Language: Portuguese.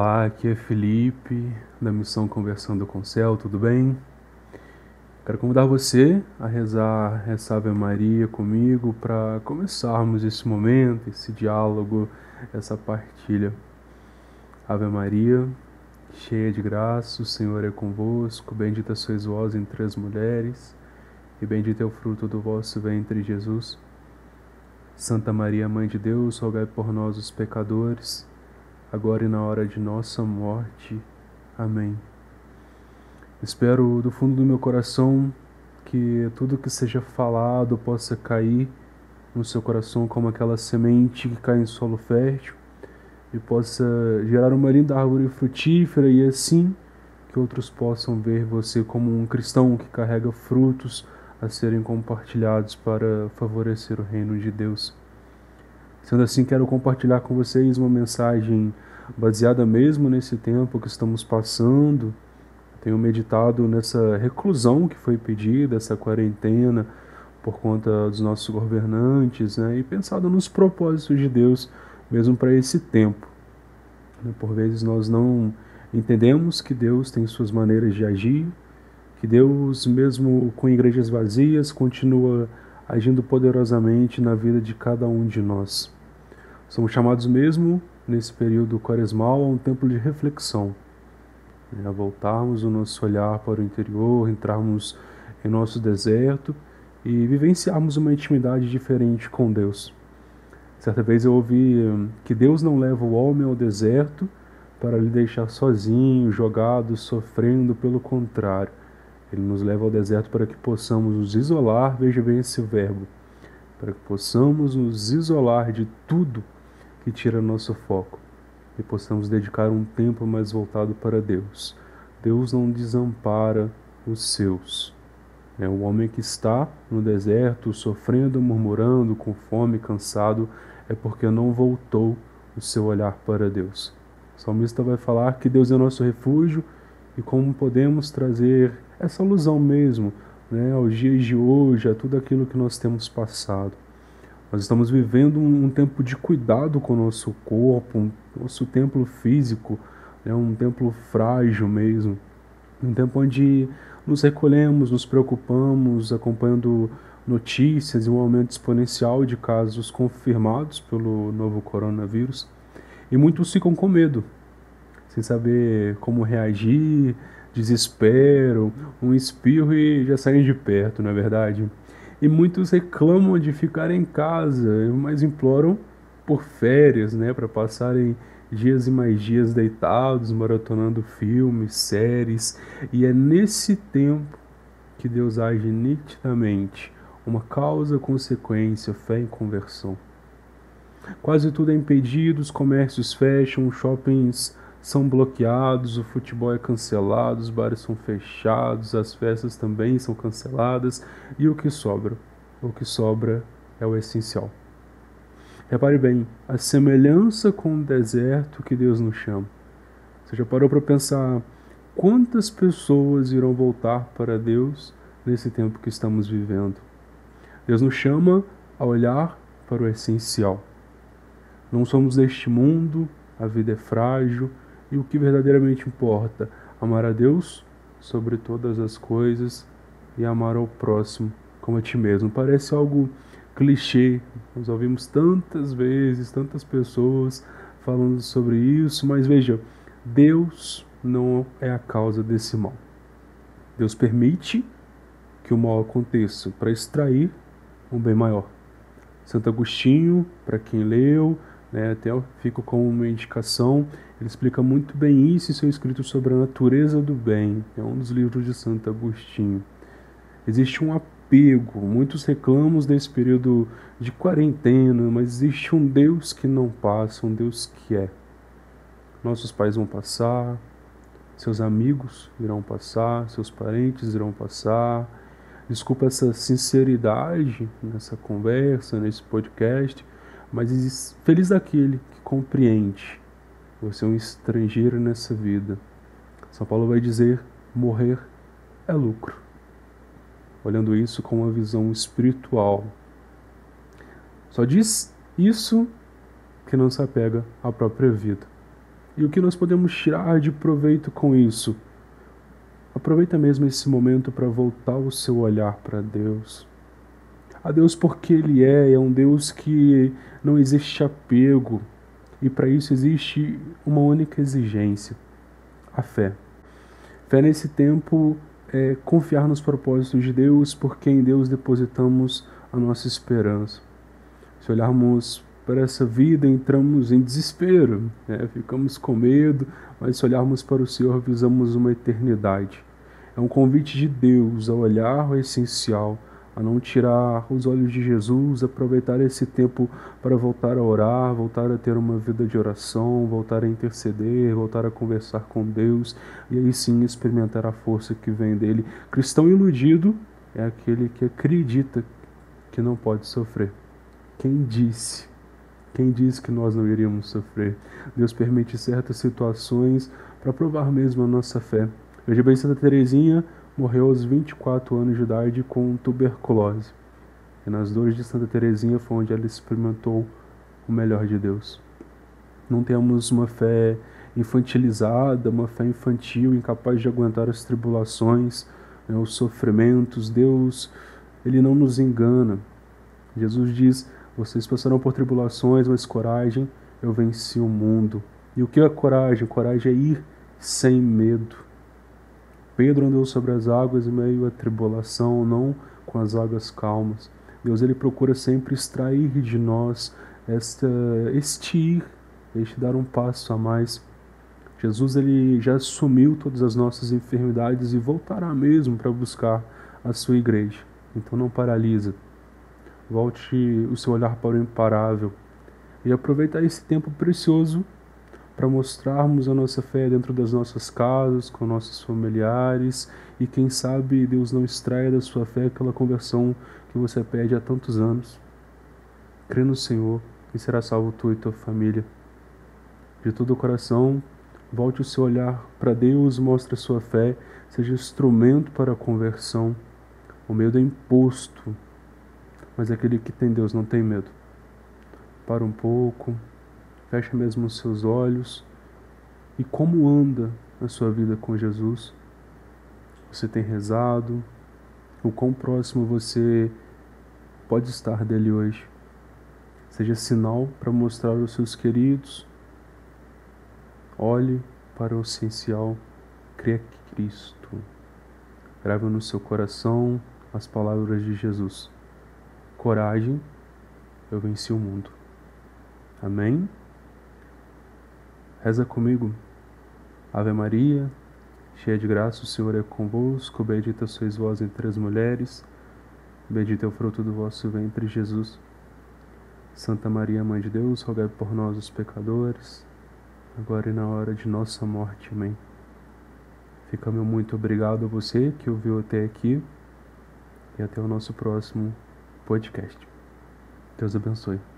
Olá, aqui é Felipe, da Missão Conversando com o Céu, tudo bem? Quero convidar você a rezar essa Ave Maria comigo para começarmos esse momento, esse diálogo, essa partilha. Ave Maria, cheia de graça, o Senhor é convosco, bendita sois vós entre as mulheres, e bendito é o fruto do vosso ventre, Jesus. Santa Maria, Mãe de Deus, rogai por nós, os pecadores, agora e na hora de nossa morte. Amém. Espero do fundo do meu coração que tudo que seja falado possa cair no seu coração como aquela semente que cai em solo fértil e possa gerar uma linda árvore frutífera e assim que outros possam ver você como um cristão que carrega frutos a serem compartilhados para favorecer o reino de Deus. Sendo assim, quero compartilhar com vocês uma mensagem baseada mesmo nesse tempo que estamos passando. Tenho meditado nessa reclusão que foi pedida, essa quarentena, por conta dos nossos governantes, né? e pensado nos propósitos de Deus mesmo para esse tempo. Por vezes nós não entendemos que Deus tem suas maneiras de agir, que Deus, mesmo com igrejas vazias, continua agindo poderosamente na vida de cada um de nós. Somos chamados mesmo, nesse período quaresmal, a um tempo de reflexão, né? a voltarmos o nosso olhar para o interior, entrarmos em nosso deserto e vivenciarmos uma intimidade diferente com Deus. Certa vez eu ouvi hum, que Deus não leva o homem ao deserto para lhe deixar sozinho, jogado, sofrendo, pelo contrário. Ele nos leva ao deserto para que possamos nos isolar, veja bem esse verbo, para que possamos nos isolar de tudo que tira nosso foco e possamos dedicar um tempo mais voltado para Deus. Deus não desampara os seus. É o homem que está no deserto, sofrendo, murmurando, com fome, cansado, é porque não voltou o seu olhar para Deus. O salmista vai falar que Deus é nosso refúgio e como podemos trazer essa alusão mesmo né, aos dias de hoje, a tudo aquilo que nós temos passado. Nós estamos vivendo um, tempo de cuidado com o nosso corpo, um, nosso templo físico, né, um templo frágil mesmo. Um tempo onde nos recolhemos, nos preocupamos, acompanhando notícias e um aumento exponencial de casos confirmados pelo novo coronavírus. E muitos ficam com medo, sem saber como reagir, desespero, um espirro e já saem de perto, não é verdade? E muitos reclamam de ficar em casa, mas imploram por férias, né, para passarem dias e mais dias deitados, maratonando filmes, séries, e é nesse tempo que Deus age nitidamente, uma causa, consequência, fé e conversão. Quase tudo é impedido, os comércios fecham, os shoppings são bloqueados, o futebol é cancelado, os bares são fechados, as festas também são canceladas e o que sobra? O que sobra é o essencial. Repare bem, a semelhança com o deserto que Deus nos chama. Você já parou para pensar quantas pessoas irão voltar para Deus nesse tempo que estamos vivendo? Deus nos chama a olhar para o essencial. Não somos deste mundo, a vida é frágil, e o que verdadeiramente importa, amar a Deus sobre todas as coisas e amar ao próximo como a ti mesmo. Parece algo clichê, nós ouvimos tantas vezes, tantas pessoas falando sobre isso, mas veja, Deus não é a causa desse mal. Deus permite que o mal aconteça para extrair um bem maior. Santo Agostinho, para quem leu, né, até fico com uma indicação, ele explica muito bem isso em seu escrito sobre a natureza do bem, é um dos livros de Santo Agostinho. Existe um apego, muitos reclamam desse período de quarentena, mas existe um Deus que não passa, um Deus que é. Nossos pais vão passar, seus amigos irão passar, seus parentes irão passar. Desculpa essa sinceridade nessa conversa, nesse podcast, mas feliz daquele que compreende. Você é um estrangeiro nessa vida. São Paulo vai dizer: morrer é lucro. Olhando isso com uma visão espiritual. Só diz isso que não se apega à própria vida. E o que nós podemos tirar de proveito com isso? Aproveita mesmo esse momento para voltar o seu olhar para Deus. A Deus porque Ele é, é um Deus que não existe apego, e para isso existe uma única exigência: a fé. Fé nesse tempo é confiar nos propósitos de Deus, porque em Deus depositamos a nossa esperança. Se olharmos para essa vida, entramos em desespero, né? ficamos com medo, mas se olharmos para o Senhor, visamos uma eternidade. É um convite de Deus a olhar o essencial, a não tirar os olhos de Jesus, aproveitar esse tempo para voltar a orar, voltar a ter uma vida de oração, voltar a interceder, voltar a conversar com Deus e aí sim experimentar a força que vem dele. Cristão iludido é aquele que acredita que não pode sofrer. Quem disse? Quem disse que nós não iríamos sofrer? Deus permite certas situações para provar mesmo a nossa fé. Veja bem, Santa Teresinha morreu aos 24 anos de idade com tuberculose. E nas dores de Santa Teresinha foi onde ela experimentou o melhor de Deus. Não temos uma fé infantilizada, uma fé infantil, incapaz de aguentar as tribulações, né, os sofrimentos. Deus, ele não nos engana. Jesus diz: vocês passarão por tribulações, mas coragem, eu venci o mundo. E o que é coragem? Coragem é ir sem medo. Pedro andou sobre as águas em meio à tribulação, não com as águas calmas. Deus ele procura sempre extrair de nós esta este ir, este dar um passo a mais. Jesus ele já assumiu todas as nossas enfermidades e voltará mesmo para buscar a sua igreja. Então não paralisa. Volte o seu olhar para o imparável e aproveitar esse tempo precioso para mostrarmos a nossa fé dentro das nossas casas, com nossos familiares e quem sabe Deus não extraia da sua fé aquela conversão que você pede há tantos anos. Crê no Senhor e será salvo tu e tua família. De todo o coração, volte o seu olhar para Deus, mostre a sua fé, seja instrumento para a conversão. O medo é imposto, mas aquele que tem Deus não tem medo. Para um pouco, Feche mesmo os seus olhos. E como anda a sua vida com Jesus? Você tem rezado? O quão próximo você pode estar dele hoje? Seja sinal para mostrar aos seus queridos. Olhe para o essencial. Crê que Cristo. Grave no seu coração as palavras de Jesus. Coragem, eu venci o mundo. Amém? Reza comigo. Ave Maria, cheia de graça, o Senhor é convosco. Bendita sois vós entre as mulheres. Bendito é o fruto do vosso ventre, Jesus. Santa Maria, Mãe de Deus, rogai por nós, os pecadores, agora e na hora de nossa morte. Amém. Fica meu muito obrigado a você que ouviu até aqui e até o nosso próximo podcast. Deus abençoe.